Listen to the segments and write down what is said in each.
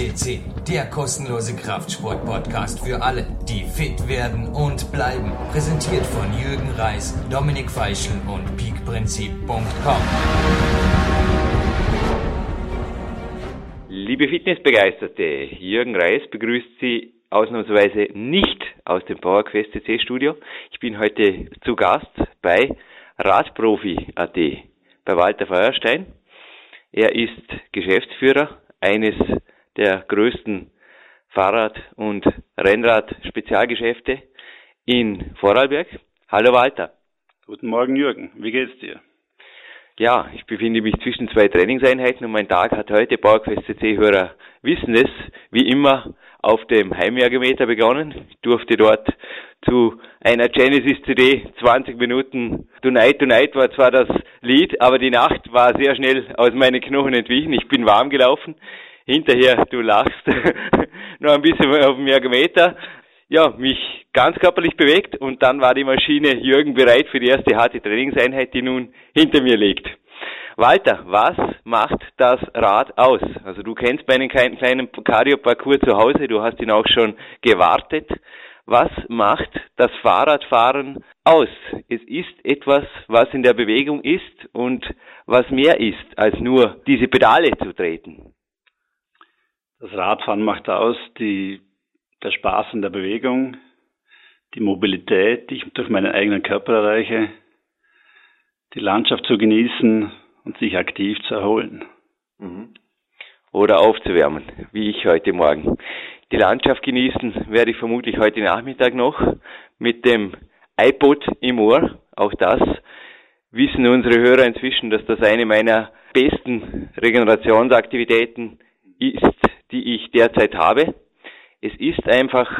FCC, der kostenlose Kraftsport-Podcast für alle, die fit werden und bleiben. Präsentiert von Jürgen Reis, Dominik Feischl und peakprinzip.com. Liebe Fitnessbegeisterte, Jürgen Reis begrüßt Sie ausnahmsweise nicht aus dem PowerQuest CC Studio. Ich bin heute zu Gast bei Radprofi.at, bei Walter Feuerstein. Er ist Geschäftsführer eines der größten Fahrrad- und Rennrad-Spezialgeschäfte in Vorarlberg. Hallo Walter. Guten Morgen Jürgen, wie geht's dir? Ja, ich befinde mich zwischen zwei Trainingseinheiten und mein Tag hat heute, PowerQuest CC-Hörer wissen es, wie immer auf dem Heimergometer begonnen. Ich durfte dort zu einer Genesis CD 20 Minuten Tonight Tonight war zwar das Lied, aber die Nacht war sehr schnell aus meinen Knochen entwichen. Ich bin warm gelaufen. Hinterher, du lachst, noch ein bisschen auf dem Ergometer. Ja, mich ganz körperlich bewegt und dann war die Maschine Jürgen bereit für die erste harte Trainingseinheit, die nun hinter mir liegt. Walter, was macht das Rad aus? Also du kennst meinen kleinen Cardio-Parcours zu Hause, du hast ihn auch schon gewartet. Was macht das Fahrradfahren aus? Es ist etwas, was in der Bewegung ist und was mehr ist, als nur diese Pedale zu treten. Das Radfahren macht aus die, der Spaß an der Bewegung, die Mobilität, die ich durch meinen eigenen Körper erreiche, die Landschaft zu genießen und sich aktiv zu erholen. Mhm. Oder aufzuwärmen, wie ich heute Morgen. Die Landschaft genießen werde ich vermutlich heute Nachmittag noch mit dem iPod im Ohr. Auch das wissen unsere Hörer inzwischen, dass das eine meiner besten Regenerationsaktivitäten ist, die ich derzeit habe. Es ist einfach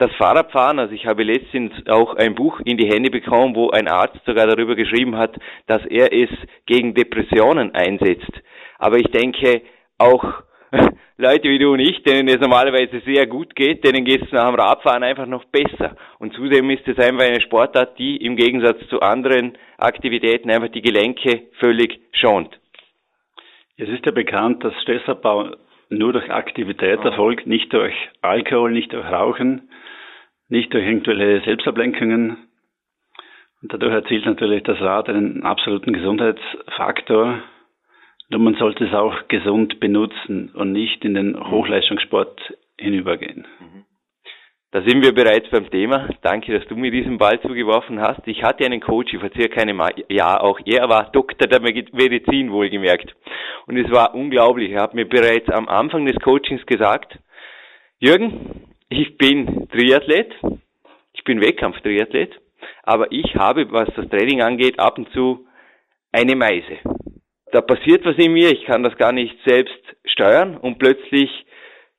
das Fahrradfahren, also ich habe letztens auch ein Buch in die Hände bekommen, wo ein Arzt sogar darüber geschrieben hat, dass er es gegen Depressionen einsetzt. Aber ich denke, auch Leute wie du und ich, denen es normalerweise sehr gut geht, denen geht es nach dem Radfahren einfach noch besser. Und zudem ist es einfach eine Sportart, die im Gegensatz zu anderen Aktivitäten einfach die Gelenke völlig schont. Es ist ja bekannt, dass Stressabbau nur durch Aktivität erfolgt, nicht durch Alkohol, nicht durch Rauchen nicht durch irgendwelche Selbstablenkungen. Und dadurch erzielt natürlich das Rad einen absoluten Gesundheitsfaktor. Nur man sollte es auch gesund benutzen und nicht in den Hochleistungssport hinübergehen. Da sind wir bereits beim Thema. Danke, dass du mir diesen Ball zugeworfen hast. Ich hatte einen Coach vor circa einem Jahr, auch er war Doktor der Medizin wohlgemerkt. Und es war unglaublich. Er hat mir bereits am Anfang des Coachings gesagt, Jürgen, ich bin Triathlet, ich bin Wettkampftriathlet, aber ich habe, was das Training angeht, ab und zu eine Meise. Da passiert was in mir, ich kann das gar nicht selbst steuern und plötzlich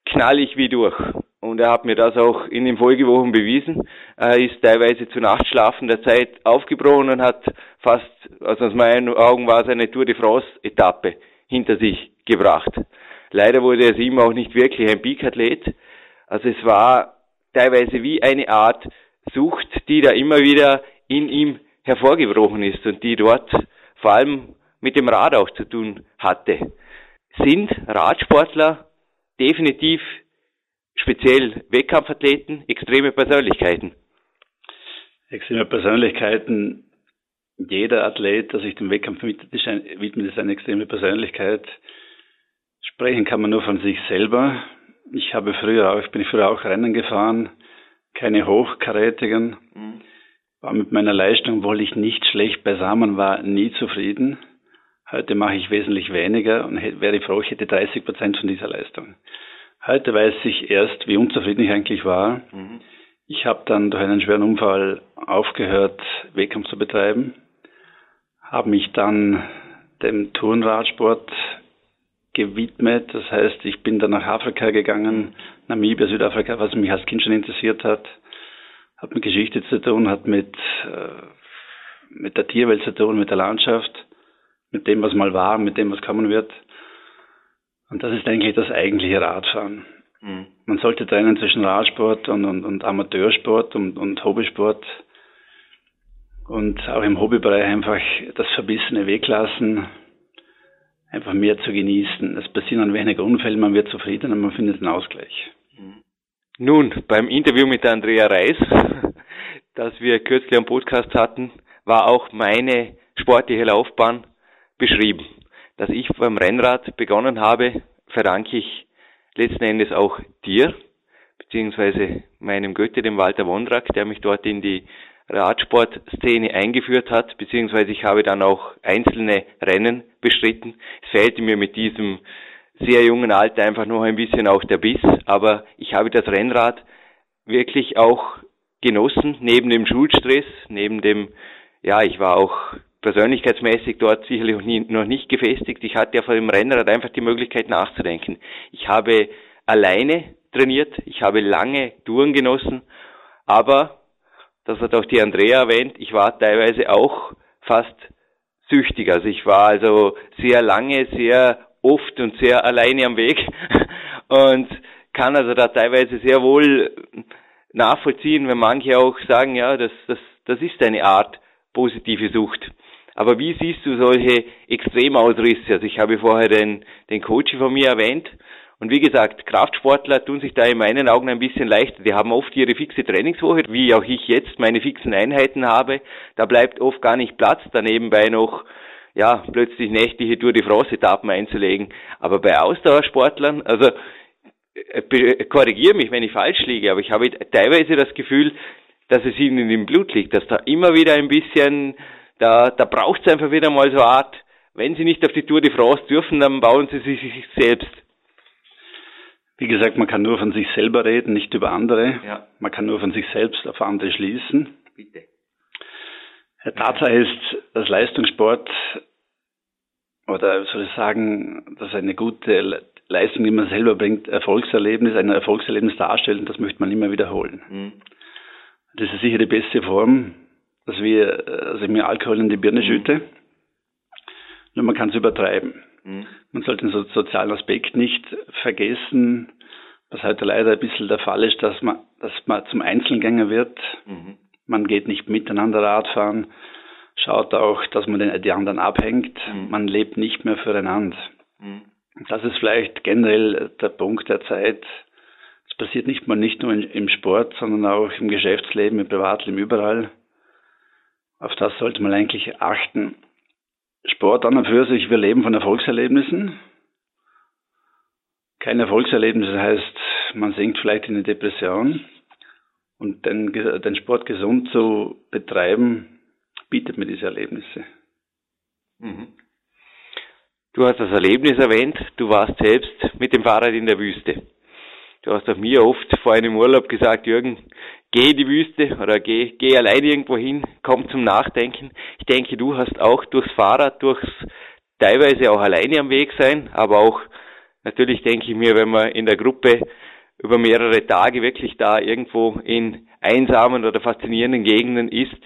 knall ich wie durch. Und er hat mir das auch in den Folgewochen bewiesen. Er ist teilweise zu Nachtschlafen der Zeit aufgebrochen und hat fast, also aus meinen Augen war es eine Tour de France Etappe hinter sich gebracht. Leider wurde er ihm auch nicht wirklich ein Peak-Athlet, also es war teilweise wie eine Art Sucht, die da immer wieder in ihm hervorgebrochen ist und die dort vor allem mit dem Rad auch zu tun hatte. Sind Radsportler definitiv speziell Wettkampfathleten extreme Persönlichkeiten? Extreme Persönlichkeiten. Jeder Athlet, der sich dem Wettkampf widmet, ist eine extreme Persönlichkeit. Sprechen kann man nur von sich selber. Ich habe früher auch, ich bin früher auch Rennen gefahren, keine hochkarätigen. Mhm. War mit meiner Leistung, obwohl ich nicht schlecht beisammen war, nie zufrieden. Heute mache ich wesentlich weniger und wäre froh, ich hätte 30 Prozent von dieser Leistung. Heute weiß ich erst, wie unzufrieden ich eigentlich war. Mhm. Ich habe dann durch einen schweren Unfall aufgehört, Wettkampf zu betreiben, habe mich dann dem Turnradsport gewidmet. Das heißt, ich bin dann nach Afrika gegangen, Namibia, Südafrika, was mich als Kind schon interessiert hat. Hat mit Geschichte zu tun, hat mit, äh, mit der Tierwelt zu tun, mit der Landschaft, mit dem, was mal war, mit dem, was kommen wird. Und das ist eigentlich das eigentliche Radfahren. Mhm. Man sollte trennen zwischen Radsport und, und, und Amateursport und, und Hobbysport. Und auch im Hobbybereich einfach das Verbissene weglassen, einfach mehr zu genießen. Es passieren dann weniger Unfälle, man wird zufriedener, man findet einen Ausgleich. Nun, beim Interview mit Andrea Reis, das wir kürzlich am Podcast hatten, war auch meine sportliche Laufbahn beschrieben. Dass ich beim Rennrad begonnen habe, verdanke ich letzten Endes auch dir, beziehungsweise meinem Götte, dem Walter Wondrak, der mich dort in die Radsportszene eingeführt hat, beziehungsweise ich habe dann auch einzelne Rennen bestritten. Es fehlte mir mit diesem sehr jungen Alter einfach noch ein bisschen auch der Biss, aber ich habe das Rennrad wirklich auch genossen, neben dem Schulstress, neben dem, ja, ich war auch persönlichkeitsmäßig dort sicherlich noch, nie, noch nicht gefestigt. Ich hatte ja vor dem Rennrad einfach die Möglichkeit nachzudenken. Ich habe alleine trainiert, ich habe lange Touren genossen, aber, das hat auch die Andrea erwähnt, ich war teilweise auch fast süchtig. Also ich war also sehr lange, sehr oft und sehr alleine am Weg und kann also da teilweise sehr wohl nachvollziehen, wenn manche auch sagen, ja, das, das, das ist eine Art positive Sucht. Aber wie siehst du solche Extremausrisse? Also ich habe vorher den, den Coach von mir erwähnt. Und wie gesagt, Kraftsportler tun sich da in meinen Augen ein bisschen leichter. Die haben oft ihre fixe Trainingswoche, wie auch ich jetzt meine fixen Einheiten habe. Da bleibt oft gar nicht Platz, da nebenbei noch ja, plötzlich nächtliche Tour de France-Etappen einzulegen. Aber bei Ausdauersportlern, also äh, korrigiere mich, wenn ich falsch liege, aber ich habe teilweise das Gefühl, dass es ihnen im Blut liegt, dass da immer wieder ein bisschen da, da braucht es einfach wieder mal so eine Art, wenn sie nicht auf die Tour de France dürfen, dann bauen sie sich selbst. Wie gesagt, man kann nur von sich selber reden, nicht über andere. Ja. Man kann nur von sich selbst auf andere schließen. Bitte. Tatsache ist, dass Leistungssport oder soll ich sagen, dass eine gute Leistung, die man selber bringt, Erfolgserlebnis, ein Erfolgserlebnis darstellt und das möchte man immer wiederholen. Mhm. Das ist sicher die beste Form, dass wir, also mir Alkohol in die Birne mhm. schütte. Nur man kann es übertreiben. Mhm. Man sollte den so sozialen Aspekt nicht vergessen, was heute leider ein bisschen der Fall ist, dass man, dass man zum Einzelgänger wird. Mhm. Man geht nicht miteinander Radfahren, schaut auch, dass man den, die anderen abhängt. Mhm. Man lebt nicht mehr füreinander. Mhm. Das ist vielleicht generell der Punkt der Zeit. Es passiert nicht mal nicht nur im Sport, sondern auch im Geschäftsleben, im Privatleben, überall. Auf das sollte man eigentlich achten. Sport an und für sich, wir leben von Erfolgserlebnissen. Kein Erfolgserlebnis heißt, man sinkt vielleicht in eine Depression. Und den, den Sport gesund zu betreiben, bietet mir diese Erlebnisse. Mhm. Du hast das Erlebnis erwähnt, du warst selbst mit dem Fahrrad in der Wüste. Du hast auch mir oft vor einem Urlaub gesagt, Jürgen, geh in die Wüste oder geh, geh allein irgendwo hin, komm zum Nachdenken. Ich denke, du hast auch durchs Fahrrad, durchs teilweise auch alleine am Weg sein, aber auch natürlich denke ich mir, wenn man in der Gruppe über mehrere Tage wirklich da irgendwo in einsamen oder faszinierenden Gegenden ist,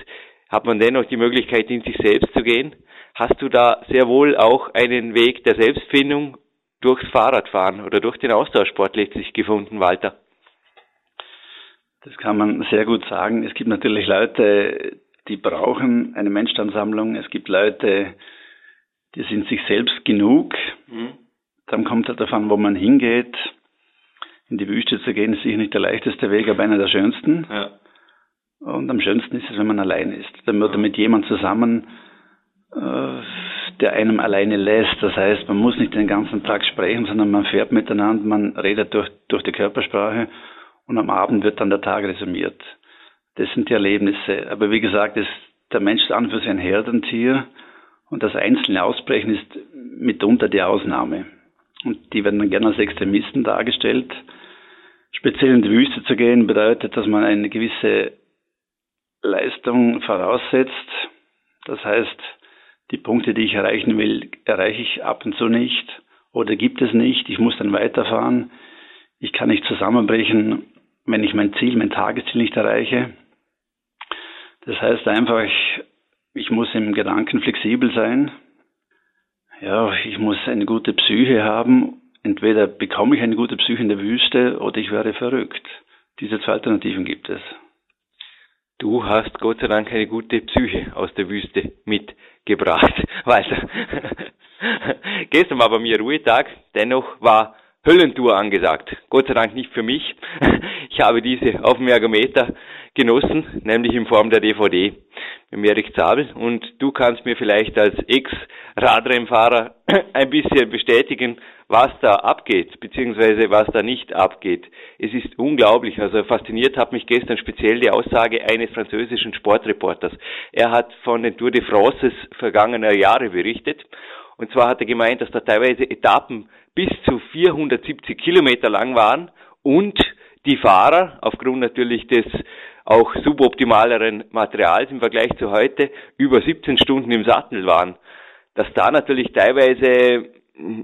hat man dennoch die Möglichkeit, in sich selbst zu gehen. Hast du da sehr wohl auch einen Weg der Selbstfindung durchs Fahrradfahren oder durch den Austauschsport letztlich gefunden, Walter? Das kann man sehr gut sagen. Es gibt natürlich Leute, die brauchen eine Menschenansammlung. Es gibt Leute, die sind sich selbst genug. Mhm. Dann kommt es davon, wo man hingeht. In die Wüste zu gehen ist sicher nicht der leichteste Weg, aber einer der schönsten. Ja. Und am schönsten ist es, wenn man allein ist. Dann wird man mit jemand zusammen, äh, der einem alleine lässt. Das heißt, man muss nicht den ganzen Tag sprechen, sondern man fährt miteinander, man redet durch, durch die Körpersprache und am Abend wird dann der Tag resümiert. Das sind die Erlebnisse. Aber wie gesagt, ist der Mensch ist an für sich ein Herdentier und das einzelne Ausbrechen ist mitunter die Ausnahme. Und die werden dann gerne als Extremisten dargestellt. Speziell in die Wüste zu gehen bedeutet, dass man eine gewisse Leistung voraussetzt. Das heißt, die Punkte, die ich erreichen will, erreiche ich ab und zu nicht oder gibt es nicht. Ich muss dann weiterfahren. Ich kann nicht zusammenbrechen wenn ich mein Ziel, mein Tagesziel nicht erreiche. Das heißt einfach, ich, muss im Gedanken flexibel sein. Ja, ich muss eine gute Psyche haben. Entweder bekomme ich eine gute Psyche in der Wüste oder ich werde verrückt. Diese zwei Alternativen gibt es. Du hast Gott sei Dank eine gute Psyche aus der Wüste mitgebracht. Weiter. Gestern war bei mir Ruhetag, dennoch war Höllentour angesagt. Gott sei Dank nicht für mich. Ich habe diese auf dem Ergometer genossen, nämlich in Form der DVD mit Erik Zabel. Und du kannst mir vielleicht als Ex-Radrennfahrer ein bisschen bestätigen, was da abgeht, beziehungsweise was da nicht abgeht. Es ist unglaublich. Also fasziniert hat mich gestern speziell die Aussage eines französischen Sportreporters. Er hat von den Tour de France vergangener Jahre berichtet. Und zwar hat er gemeint, dass da teilweise Etappen bis zu 470 Kilometer lang waren und die Fahrer aufgrund natürlich des auch suboptimaleren Materials im Vergleich zu heute über 17 Stunden im Sattel waren. Dass da natürlich teilweise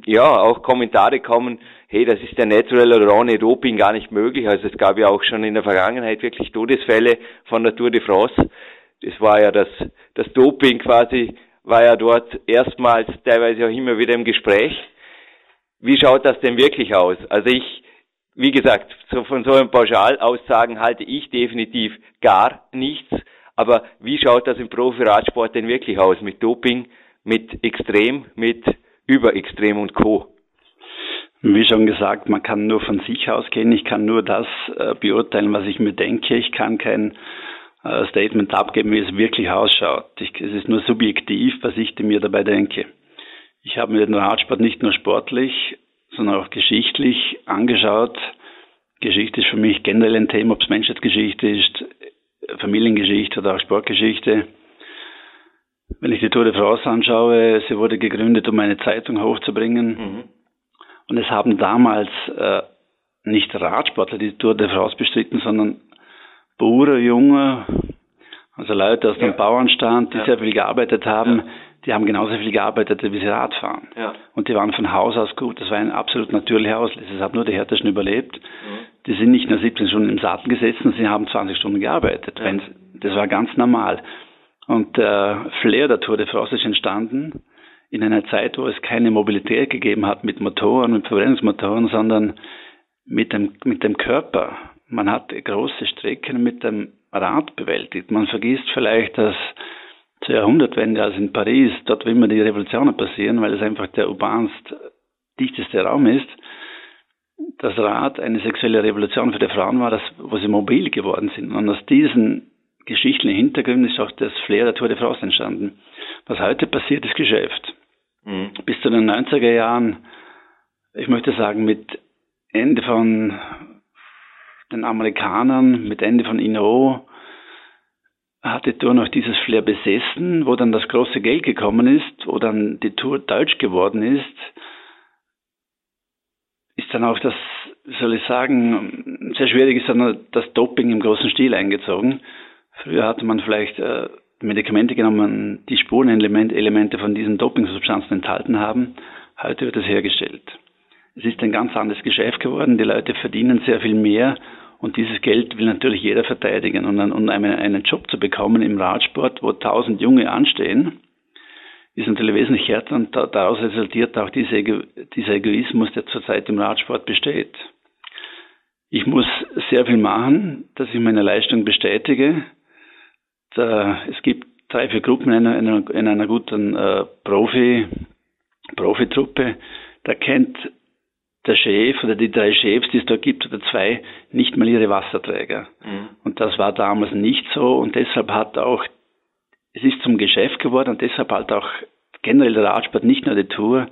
ja auch Kommentare kommen, hey, das ist ja natural oder ohne Doping gar nicht möglich. Also es gab ja auch schon in der Vergangenheit wirklich Todesfälle von der Tour de France. Das war ja das, das Doping quasi, war ja dort erstmals teilweise auch immer wieder im Gespräch. Wie schaut das denn wirklich aus? Also ich, wie gesagt, so von so einem Pauschalaussagen halte ich definitiv gar nichts. Aber wie schaut das im Profi-Radsport denn wirklich aus? Mit Doping, mit Extrem, mit Überextrem und Co. Wie schon gesagt, man kann nur von sich ausgehen. Ich kann nur das äh, beurteilen, was ich mir denke. Ich kann kein Statement abgeben, wie es wirklich ausschaut. Ich, es ist nur subjektiv, was ich mir dabei denke. Ich habe mir den Radsport nicht nur sportlich, sondern auch geschichtlich angeschaut. Geschichte ist für mich generell ein Thema, ob es Menschheitsgeschichte ist, Familiengeschichte oder auch Sportgeschichte. Wenn ich die Tour de France anschaue, sie wurde gegründet, um eine Zeitung hochzubringen. Mhm. Und es haben damals äh, nicht Radsportler die Tour de France bestritten, sondern Bauern, Junge, also Leute aus ja. dem Bauernstand, die ja. sehr viel gearbeitet haben. Ja die haben genauso viel gearbeitet, wie sie Radfahren. Ja. Und die waren von Haus aus gut. Das war ein absolut natürlicher Auslöser. Es haben nur die Härtesten überlebt. Mhm. Die sind nicht nur 17 Stunden im Sattel gesessen, sie haben 20 Stunden gearbeitet. Ja. Das war ganz normal. Und der äh, Flair der Tour de France ist entstanden in einer Zeit, wo es keine Mobilität gegeben hat mit Motoren, mit Verbrennungsmotoren, sondern mit dem, mit dem Körper. Man hat große Strecken mit dem Rad bewältigt. Man vergisst vielleicht, dass zur Jahrhundertwende, also in Paris, dort wo immer die Revolutionen passieren, weil es einfach der urbanst dichteste Raum ist, das Rad eine sexuelle Revolution für die Frauen war, das, wo sie mobil geworden sind. Und aus diesen geschichtlichen Hintergründen ist auch das Flair der Tour de France entstanden. Was heute passiert, ist Geschäft. Mhm. Bis zu den 90er Jahren, ich möchte sagen, mit Ende von den Amerikanern, mit Ende von Inno, hat die Tour noch dieses Flair besessen, wo dann das große Geld gekommen ist, wo dann die Tour deutsch geworden ist, ist dann auch das, soll ich sagen, sehr schwierig ist dann das Doping im großen Stil eingezogen. Früher hatte man vielleicht äh, Medikamente genommen, die Spurenelemente von diesen Dopingsubstanzen enthalten haben. Heute wird es hergestellt. Es ist ein ganz anderes Geschäft geworden. Die Leute verdienen sehr viel mehr und dieses Geld will natürlich jeder verteidigen. Und, um einen, einen Job zu bekommen im Radsport, wo tausend Junge anstehen, ist natürlich wesentlich härter und daraus resultiert auch dieser, dieser Egoismus, der zurzeit im Radsport besteht. Ich muss sehr viel machen, dass ich meine Leistung bestätige. Da, es gibt drei, vier Gruppen in einer, in einer guten äh, Profi, Profitruppe. Da kennt der Chef oder die drei Chefs, die es da gibt, oder zwei, nicht mal ihre Wasserträger. Mhm. Und das war damals nicht so und deshalb hat auch, es ist zum Geschäft geworden und deshalb hat auch generell der Radsport, nicht nur die Tour,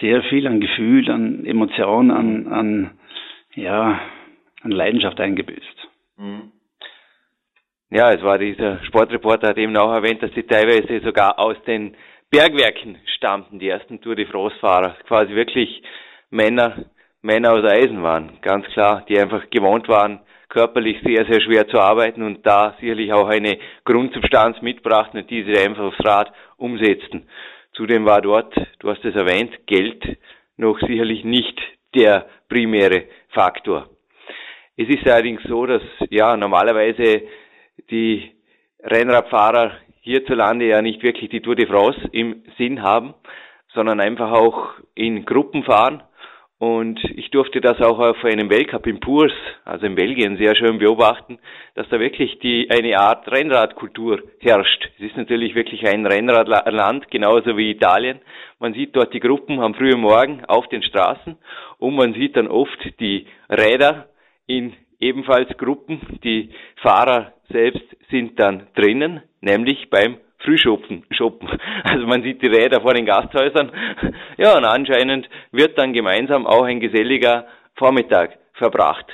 sehr viel an Gefühl, an Emotion, an, an, ja, an Leidenschaft eingebüßt. Mhm. Ja, es war dieser Sportreporter hat eben auch erwähnt, dass sie teilweise sogar aus den Bergwerken stammten, die ersten Tour de France-Fahrer, quasi wirklich Männer, Männer aus Eisen waren, ganz klar, die einfach gewohnt waren, körperlich sehr, sehr schwer zu arbeiten und da sicherlich auch eine Grundsubstanz mitbrachten und diese einfach aufs Rad umsetzten. Zudem war dort, du hast es erwähnt, Geld noch sicherlich nicht der primäre Faktor. Es ist allerdings so, dass ja normalerweise die Rennradfahrer hierzulande ja nicht wirklich die Tour de France im Sinn haben, sondern einfach auch in Gruppen fahren Und ich durfte das auch auf einem Weltcup in Purs, also in Belgien, sehr schön beobachten, dass da wirklich die, eine Art Rennradkultur herrscht. Es ist natürlich wirklich ein Rennradland, genauso wie Italien. Man sieht dort die Gruppen am frühen Morgen auf den Straßen und man sieht dann oft die Räder in ebenfalls Gruppen. Die Fahrer selbst sind dann drinnen, nämlich beim Frühschoppen. Shoppen. Also man sieht die Räder vor den Gasthäusern. Ja, und anscheinend wird dann gemeinsam auch ein geselliger Vormittag verbracht.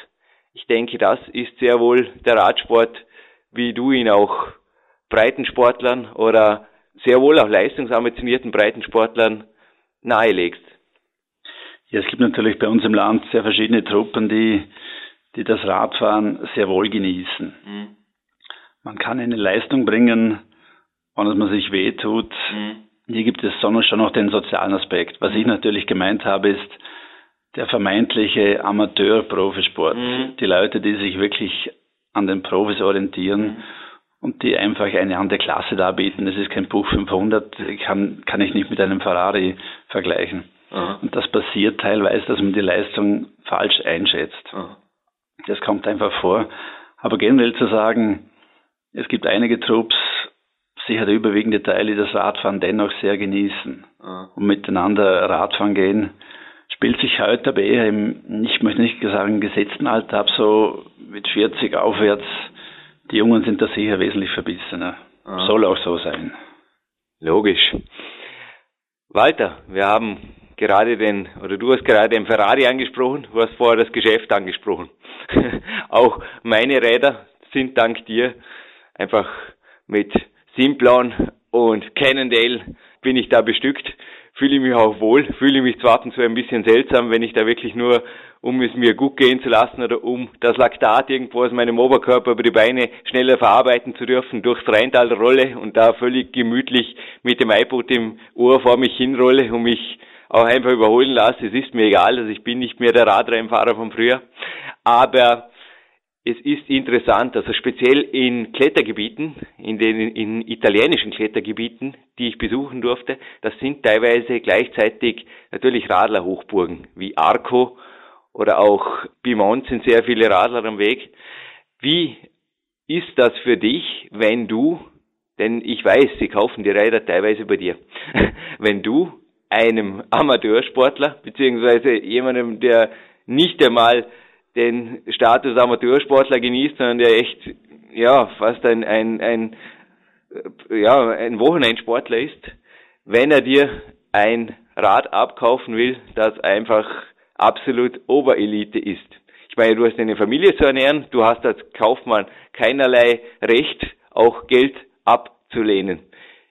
Ich denke, das ist sehr wohl der Radsport, wie du ihn auch Breitensportlern oder sehr wohl auch leistungsambitionierten Breitensportlern nahelegst. Ja, es gibt natürlich bei uns im Land sehr verschiedene Truppen, die, die das Radfahren sehr wohl genießen. Mhm. Man kann eine Leistung bringen, und dass man sich wehtut. Mhm. Hier gibt es schon noch den sozialen Aspekt. Was mhm. ich natürlich gemeint habe, ist der vermeintliche Amateur-Profisport. Mhm. Die Leute, die sich wirklich an den Profis orientieren mhm. und die einfach eine andere Klasse darbieten. Das ist kein Buch 500, kann, kann ich nicht mit einem Ferrari vergleichen. Aha. Und das passiert teilweise, dass man die Leistung falsch einschätzt. Aha. Das kommt einfach vor. Aber generell zu sagen, es gibt einige Trupps, sicher der überwiegende Teil, die das Radfahren dennoch sehr genießen ah. und miteinander Radfahren gehen, spielt sich heute aber eher im, ich möchte nicht sagen gesetzten Alter ab, so mit 40 aufwärts. Die Jungen sind da sicher wesentlich verbissener. Ah. Soll auch so sein. Logisch. Walter, wir haben gerade den, oder du hast gerade den Ferrari angesprochen, du hast vorher das Geschäft angesprochen. auch meine Räder sind dank dir einfach mit Simplon und Cannondale bin ich da bestückt, fühle ich mich auch wohl, fühle mich zwar zu ein bisschen seltsam, wenn ich da wirklich nur, um es mir gut gehen zu lassen oder um das Laktat irgendwo aus meinem Oberkörper über die Beine schneller verarbeiten zu dürfen, durchs Rheintal rolle und da völlig gemütlich mit dem iPod im Ohr vor mich hinrolle und mich auch einfach überholen lasse. Es ist mir egal, also ich bin nicht mehr der Radrennfahrer von früher. Aber es ist interessant, also speziell in Klettergebieten, in den in italienischen Klettergebieten, die ich besuchen durfte, das sind teilweise gleichzeitig natürlich Radlerhochburgen wie Arco oder auch Piemont sind sehr viele Radler am Weg. Wie ist das für dich, wenn du, denn ich weiß, sie kaufen die Räder teilweise bei dir, wenn du einem Amateursportler beziehungsweise jemandem, der nicht einmal den Status Amateursportler genießt, sondern der echt, ja, fast ein, ein, ein, ja, ein Wochenendsportler ist, wenn er dir ein Rad abkaufen will, das einfach absolut Oberelite ist. Ich meine, du hast eine Familie zu ernähren, du hast als Kaufmann keinerlei Recht, auch Geld abzulehnen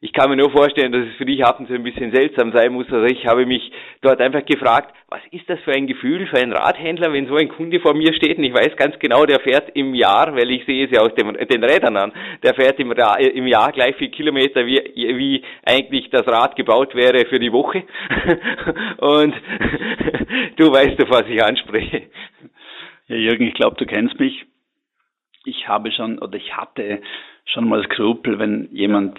ich kann mir nur vorstellen, dass es für dich ab und zu ein bisschen seltsam sein muss. Also ich habe mich dort einfach gefragt, was ist das für ein Gefühl für einen Radhändler, wenn so ein Kunde vor mir steht und ich weiß ganz genau, der fährt im Jahr, weil ich sehe es ja aus dem, den Rädern an, der fährt im, im Jahr gleich viel Kilometer, wie, wie eigentlich das Rad gebaut wäre für die Woche. und du weißt doch, was ich anspreche. Ja, Jürgen, ich glaube, du kennst mich. Ich habe schon oder ich hatte schon mal Skrupel, wenn jemand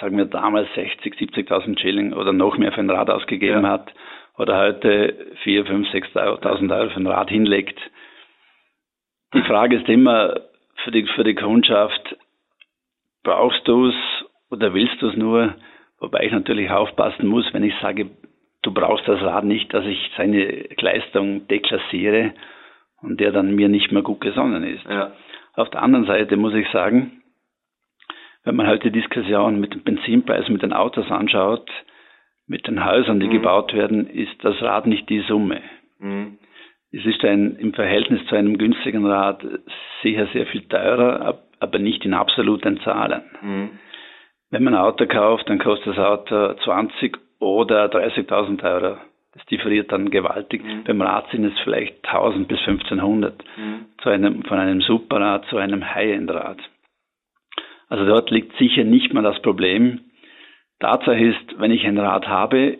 sagen wir damals 60, 70.000 Schilling oder noch mehr für ein Rad ausgegeben ja. hat oder heute 4, 5, 6.000 Euro für ein Rad hinlegt. Die Frage ist immer für die, für die Kundschaft, brauchst du es oder willst du es nur? Wobei ich natürlich aufpassen muss, wenn ich sage, du brauchst das Rad nicht, dass ich seine Leistung deklassiere und der dann mir nicht mehr gut gesonnen ist. Ja. Auf der anderen Seite muss ich sagen, wenn man halt die Diskussion mit dem Benzinpreis, mit den Autos anschaut, mit den Häusern, die mhm. gebaut werden, ist das Rad nicht die Summe. Mhm. Es ist ein, im Verhältnis zu einem günstigen Rad sicher sehr viel teurer, aber nicht in absoluten Zahlen. Mhm. Wenn man ein Auto kauft, dann kostet das Auto 20 oder 30.000 Euro. Das differiert dann gewaltig. Mhm. Beim Rad sind es vielleicht 1000 bis 1500. Mhm. Zu einem, von einem Superrad zu einem High-End-Rad. Also dort liegt sicher nicht mal das Problem. Tatsache ist, wenn ich ein Rad habe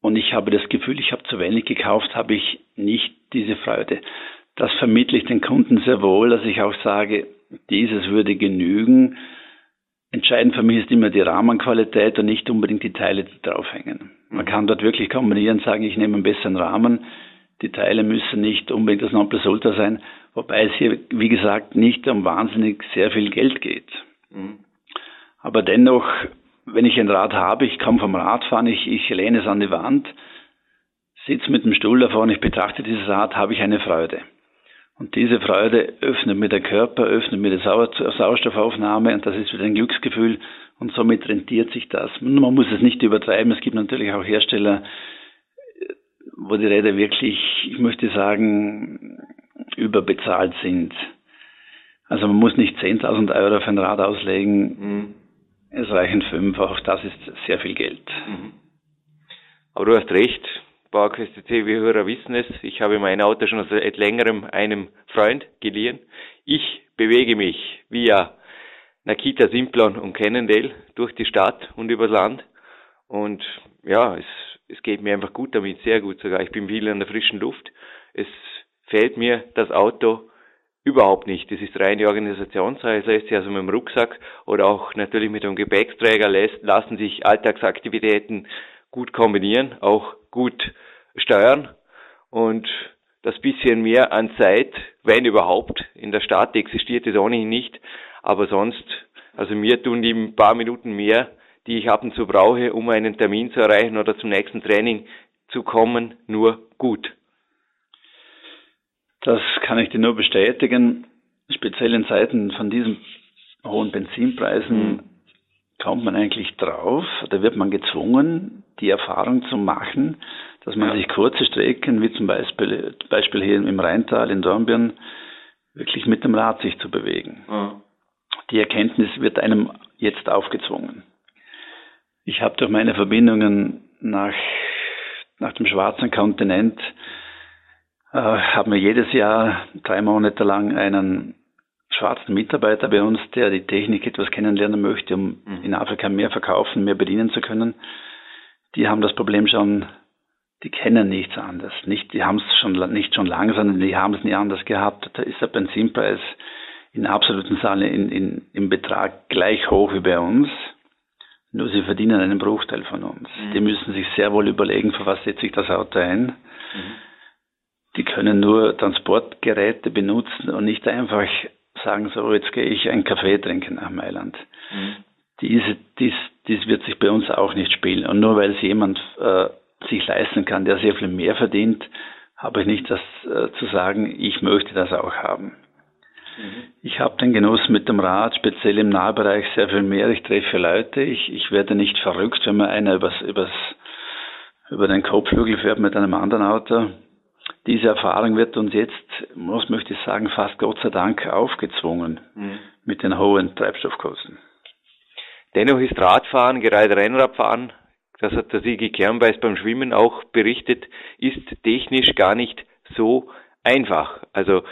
und ich habe das Gefühl, ich habe zu wenig gekauft, habe ich nicht diese Freude. Das vermittle ich den Kunden sehr wohl, dass ich auch sage, dieses würde genügen. Entscheidend für mich ist immer die Rahmenqualität und nicht unbedingt die Teile, die draufhängen. Man kann dort wirklich kombinieren sagen, ich nehme einen besseren Rahmen. Die Teile müssen nicht unbedingt das Nonplusultra sein, wobei es hier, wie gesagt, nicht um wahnsinnig sehr viel Geld geht. Mhm. Aber dennoch, wenn ich ein Rad habe, ich komme vom Radfahren, ich, ich lehne es an die Wand, sitze mit dem Stuhl davor und ich betrachte dieses Rad, habe ich eine Freude. Und diese Freude öffnet mir der Körper, öffnet mir die Sauerstoffaufnahme und das ist wieder ein Glücksgefühl und somit rentiert sich das. Man muss es nicht übertreiben. Es gibt natürlich auch Hersteller, wo die Räder wirklich, ich möchte sagen, überbezahlt sind. Also man muss nicht 10.000 Euro für ein Rad auslegen. Mhm. Es reichen fünf, auch das ist sehr viel Geld. Mhm. Aber du hast recht, PowerQuest TV-Hörer wissen es, ich habe mein Auto schon seit längerem einem Freund geliehen. Ich bewege mich via Nakita, Simplon und Cannondale durch die Stadt und übers Land. Und ja, es, es geht mir einfach gut damit, sehr gut sogar. Ich bin viel in der frischen Luft. Es fehlt mir das Auto überhaupt nicht. Das ist reine Organisationssache. Das heißt, also mit dem Rucksack oder auch natürlich mit dem Gepäcksträger lässt, lassen sich Alltagsaktivitäten gut kombinieren, auch gut steuern und das bisschen mehr an Zeit, wenn überhaupt, in der Stadt existiert es ohnehin nicht, aber sonst, also mir tun die ein paar Minuten mehr, die ich ab und zu brauche, um einen Termin zu erreichen oder zum nächsten Training zu kommen, nur gut. Das kann ich dir nur bestätigen. Speziell in Zeiten von diesen hohen Benzinpreisen mhm kommt man eigentlich drauf, da wird man gezwungen, die Erfahrung zu machen, dass man ja. sich kurze Strecken, wie zum Beispiel, Beispiel hier im Rheintal in Dornbirn, wirklich mit dem Rad sich zu bewegen. Ja. Die Erkenntnis wird einem jetzt aufgezwungen. Ich habe durch meine Verbindungen nach, nach dem schwarzen Kontinent, äh, haben wir jedes Jahr drei Monate lang einen schwarzen Mitarbeiter bei uns, der die Technik etwas kennenlernen möchte, um mhm. in Afrika mehr verkaufen, mehr bedienen zu können. Die haben das Problem schon, die kennen nichts anderes. Nicht, die haben es schon nicht schon lange, sondern die haben es nie anders gehabt. Da ist der Benzinpreis in absoluten Zahlen in, in, im Betrag gleich hoch wie bei uns. Nur sie verdienen einen Bruchteil von uns. Mhm. Die müssen sich sehr wohl überlegen, für was setze ich das Auto ein. Mhm. Die können nur Transportgeräte benutzen und nicht einfach sagen, so jetzt gehe ich einen Kaffee trinken nach Mailand. Mhm. Diese, dies, dies wird sich bei uns auch nicht spielen. Und nur weil es jemand äh, sich leisten kann, der sehr viel mehr verdient, habe ich nicht das äh, zu sagen, ich möchte das auch haben. Mhm. Ich habe den Genuss mit dem Rad, speziell im Nahbereich, sehr viel mehr. Ich treffe Leute. Ich, ich werde nicht verrückt, wenn mir einer übers, übers, über den Kopflügel fährt mit einem anderen Auto diese Erfahrung wird uns jetzt, muss möchte ich sagen, fast Gott sei Dank aufgezwungen mhm. mit den hohen Treibstoffkosten. Dennoch ist Radfahren, gerade Rennradfahren, das hat der Sigi Kernbeis beim Schwimmen auch berichtet, ist technisch gar nicht so einfach. Also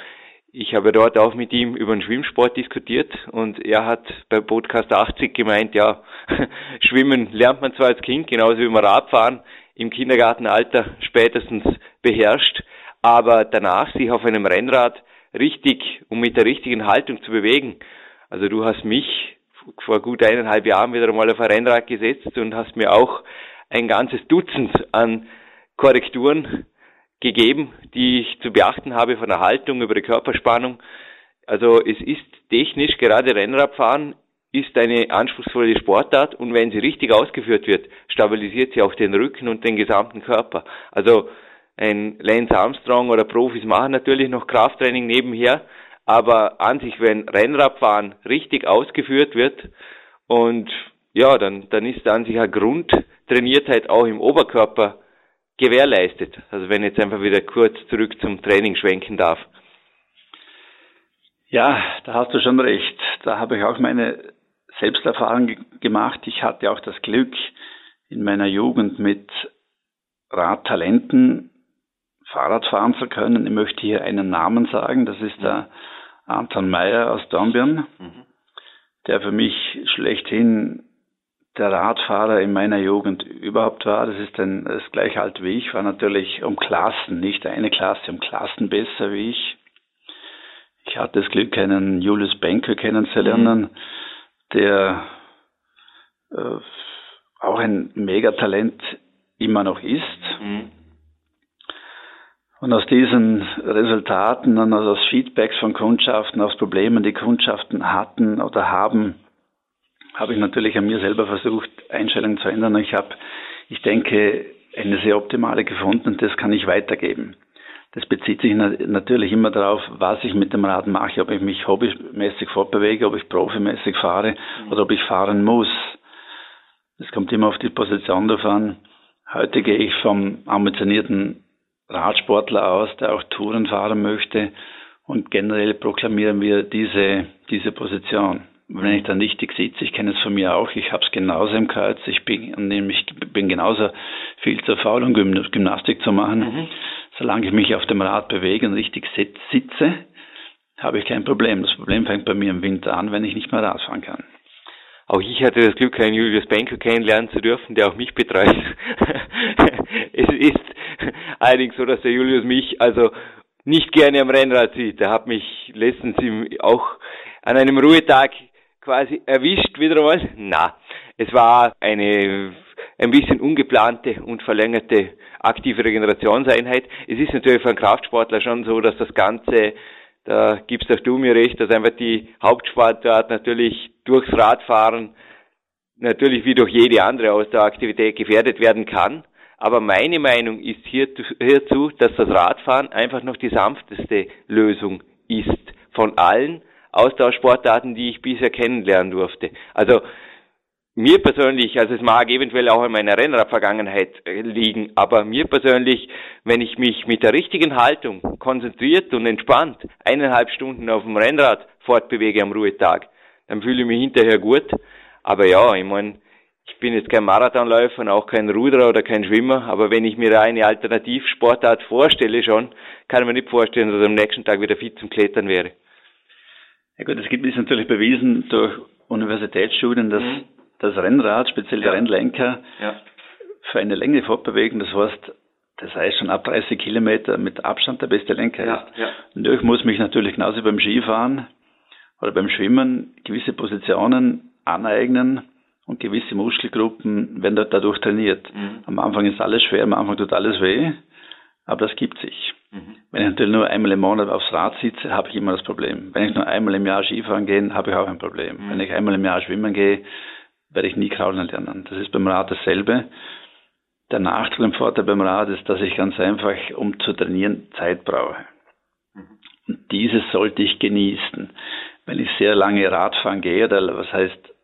ich habe dort auch mit ihm über den Schwimmsport diskutiert und er hat bei Podcast 80 gemeint, ja, Schwimmen lernt man zwar als Kind, genauso wie man Radfahren im Kindergartenalter spätestens beherrscht, aber danach sich auf einem Rennrad richtig und mit der richtigen Haltung zu bewegen. Also du hast mich vor gut eineinhalb Jahren wieder einmal auf ein Rennrad gesetzt und hast mir auch ein ganzes Dutzend an Korrekturen gegeben, die ich zu beachten habe von der Haltung über die Körperspannung. Also es ist technisch, gerade Rennradfahren ist eine anspruchsvolle Sportart und wenn sie richtig ausgeführt wird, stabilisiert sie auch den Rücken und den gesamten Körper. Also ein Lance Armstrong oder Profis machen natürlich noch Krafttraining nebenher, aber an sich, wenn Rennradfahren richtig ausgeführt wird und ja, dann, dann ist an sich eine Grundtrainiertheit auch im Oberkörper gewährleistet. Also wenn ich jetzt einfach wieder kurz zurück zum Training schwenken darf. Ja, da hast du schon recht. Da habe ich auch meine Selbsterfahrung gemacht. Ich hatte auch das Glück, in meiner Jugend mit Radtalenten Fahrrad fahren zu können. Ich möchte hier einen Namen sagen. Das ist der Anton Meyer aus Dornbirn, mhm. der für mich schlechthin der Radfahrer in meiner Jugend überhaupt war. Das ist ein, das ist gleich alt wie ich, war natürlich um Klassen, nicht eine Klasse, um Klassen besser wie ich. Ich hatte das Glück, einen Julius Benke kennenzulernen, mhm. der äh, auch ein Megatalent immer noch ist. Mhm. Und aus diesen Resultaten und aus Feedbacks von Kundschaften, aus Problemen, die Kundschaften hatten oder haben, habe ich natürlich an mir selber versucht, Einstellungen zu ändern. Ich habe, ich denke, eine sehr optimale gefunden und das kann ich weitergeben. Das bezieht sich natürlich immer darauf, was ich mit dem Rad mache, ob ich mich hobbymäßig fortbewege, ob ich profimäßig fahre mhm. oder ob ich fahren muss. Es kommt immer auf die Position davon. Heute gehe ich vom ambitionierten Radsportler aus, der auch Touren fahren möchte und generell proklamieren wir diese, diese Position. Wenn ich dann richtig sitze, ich kenne es von mir auch, ich habe es genauso im Kreuz, ich bin nämlich bin genauso viel zu faul, um Gymnastik zu machen. Mhm. Solange ich mich auf dem Rad bewege und richtig sitze, habe ich kein Problem. Das Problem fängt bei mir im Winter an, wenn ich nicht mehr Rad fahren kann. Auch ich hatte das Glück, einen Julius Benko kennenlernen zu dürfen, der auch mich betreut. es ist allerdings so, dass der Julius mich also nicht gerne am Rennrad sieht. Er hat mich letztens auch an einem Ruhetag quasi erwischt wieder einmal. Na, es war eine ein bisschen ungeplante und verlängerte aktive Regenerationseinheit. Es ist natürlich für einen Kraftsportler schon so, dass das Ganze, da gibst auch du mir recht, dass einfach die Hauptsportart natürlich durchs Radfahren natürlich wie durch jede andere Ausdaueraktivität gefährdet werden kann. Aber meine Meinung ist hierzu, dass das Radfahren einfach noch die sanfteste Lösung ist von allen Austauschsportarten, die ich bisher kennenlernen durfte. Also mir persönlich, also es mag eventuell auch in meiner Rennradvergangenheit äh, liegen, aber mir persönlich, wenn ich mich mit der richtigen Haltung konzentriert und entspannt eineinhalb Stunden auf dem Rennrad fortbewege am Ruhetag, dann fühle ich mich hinterher gut. Aber ja, ich meine, ich bin jetzt kein Marathonläufer und auch kein Ruderer oder kein Schwimmer, aber wenn ich mir da eine Alternativsportart vorstelle schon, kann ich mir nicht vorstellen, dass ich am nächsten Tag wieder fit zum Klettern wäre. Ja gut, es gibt es natürlich bewiesen durch Universitätsstudien, dass mhm das Rennrad, speziell der Rennlenker, ja. für eine Länge fortbewegen, das heißt, das heißt schon ab 30 Kilometer mit Abstand der beste Lenker ja, ist. Ja. Und ich muss mich natürlich genauso beim Skifahren oder beim Schwimmen gewisse Positionen aneignen und gewisse Muskelgruppen werden dadurch trainiert. Mhm. Am Anfang ist alles schwer, am Anfang tut alles weh, aber das gibt sich. Mhm. Wenn ich natürlich nur einmal im Monat aufs Rad sitze, habe ich immer das Problem. Wenn ich nur einmal im Jahr Skifahren gehe, habe ich auch ein Problem. Mhm. Wenn ich einmal im Jahr schwimmen gehe, werde ich nie kraulen lernen. Das ist beim Rad dasselbe. Der Nachteil und Vorteil beim Rad ist, dass ich ganz einfach, um zu trainieren, Zeit brauche. Und dieses sollte ich genießen. Wenn ich sehr lange Radfahren gehe, oder was heißt,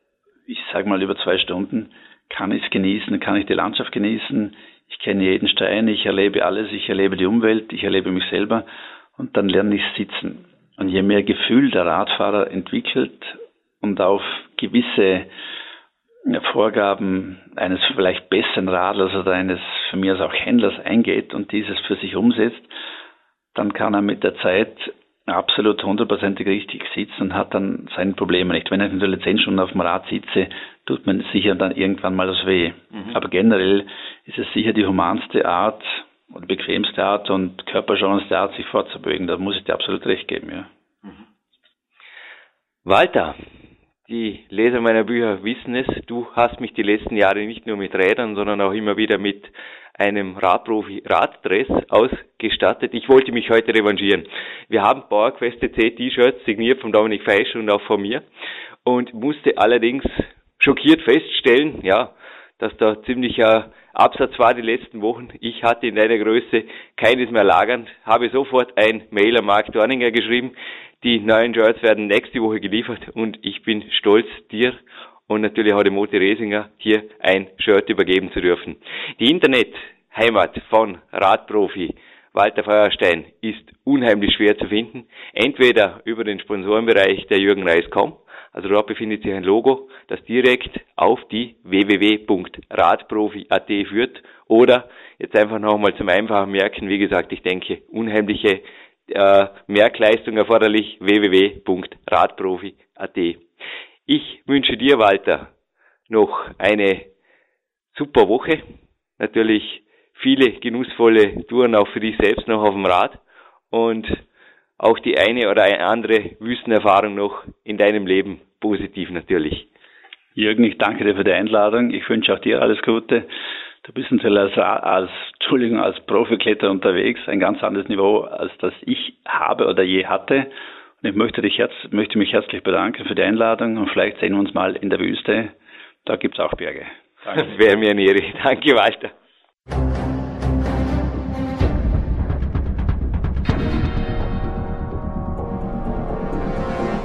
ich sage mal über zwei Stunden, kann ich es genießen, kann ich die Landschaft genießen, ich kenne jeden Stein, ich erlebe alles, ich erlebe die Umwelt, ich erlebe mich selber und dann lerne ich sitzen. Und je mehr Gefühl der Radfahrer entwickelt und auf gewisse Vorgaben eines vielleicht besseren Radlers oder eines von mir aus auch Händlers eingeht und dieses für sich umsetzt, dann kann er mit der Zeit absolut hundertprozentig richtig sitzen und hat dann seine Probleme nicht. Wenn ich natürlich zehn Stunden auf dem Rad sitze, tut man sicher dann irgendwann mal das weh. Mhm. Aber generell ist es sicher die humanste Art oder bequemste Art und körperschonendste Art, sich fortzubewegen. Da muss ich dir absolut recht geben, ja. Mhm. Walter, die Leser meiner Bücher wissen es, du hast mich die letzten Jahre nicht nur mit Rädern, sondern auch immer wieder mit einem Radprofi Raddress ausgestattet. Ich wollte mich heute revanchieren. Wir haben PowerQuest C T-Shirts signiert von Dominik Feisch und auch von mir und musste allerdings schockiert feststellen, ja, dass da ziemlicher Absatz war die letzten Wochen. Ich hatte in deiner Größe keines mehr lagernd, habe sofort ein Mail an Mark Dorninger geschrieben, die neuen Shirts werden nächste Woche geliefert und ich bin stolz, dir und natürlich auch dem Moti Resinger hier ein Shirt übergeben zu dürfen. Die Internetheimat von Radprofi Walter Feuerstein ist unheimlich schwer zu finden. Entweder über den Sponsorenbereich der Jürgen Reis.com, also dort befindet sich ein Logo, das direkt auf die www.radprofi.at führt, oder jetzt einfach nochmal zum einfachen Merken, wie gesagt, ich denke, unheimliche äh, Merkleistung erforderlich www.radprofi.at. Ich wünsche dir, Walter, noch eine super Woche. Natürlich viele genussvolle Touren auch für dich selbst noch auf dem Rad und auch die eine oder eine andere Wüstenerfahrung noch in deinem Leben positiv natürlich. Jürgen, ich danke dir für die Einladung. Ich wünsche auch dir alles Gute. Du bist natürlich als, als, Entschuldigung, als Profikletterer unterwegs, ein ganz anderes Niveau, als das ich habe oder je hatte. Und ich möchte, dich herz, möchte mich herzlich bedanken für die Einladung und vielleicht sehen wir uns mal in der Wüste. Da gibt es auch Berge. Danke. Das wäre mir eine Ehre. Danke, Walter.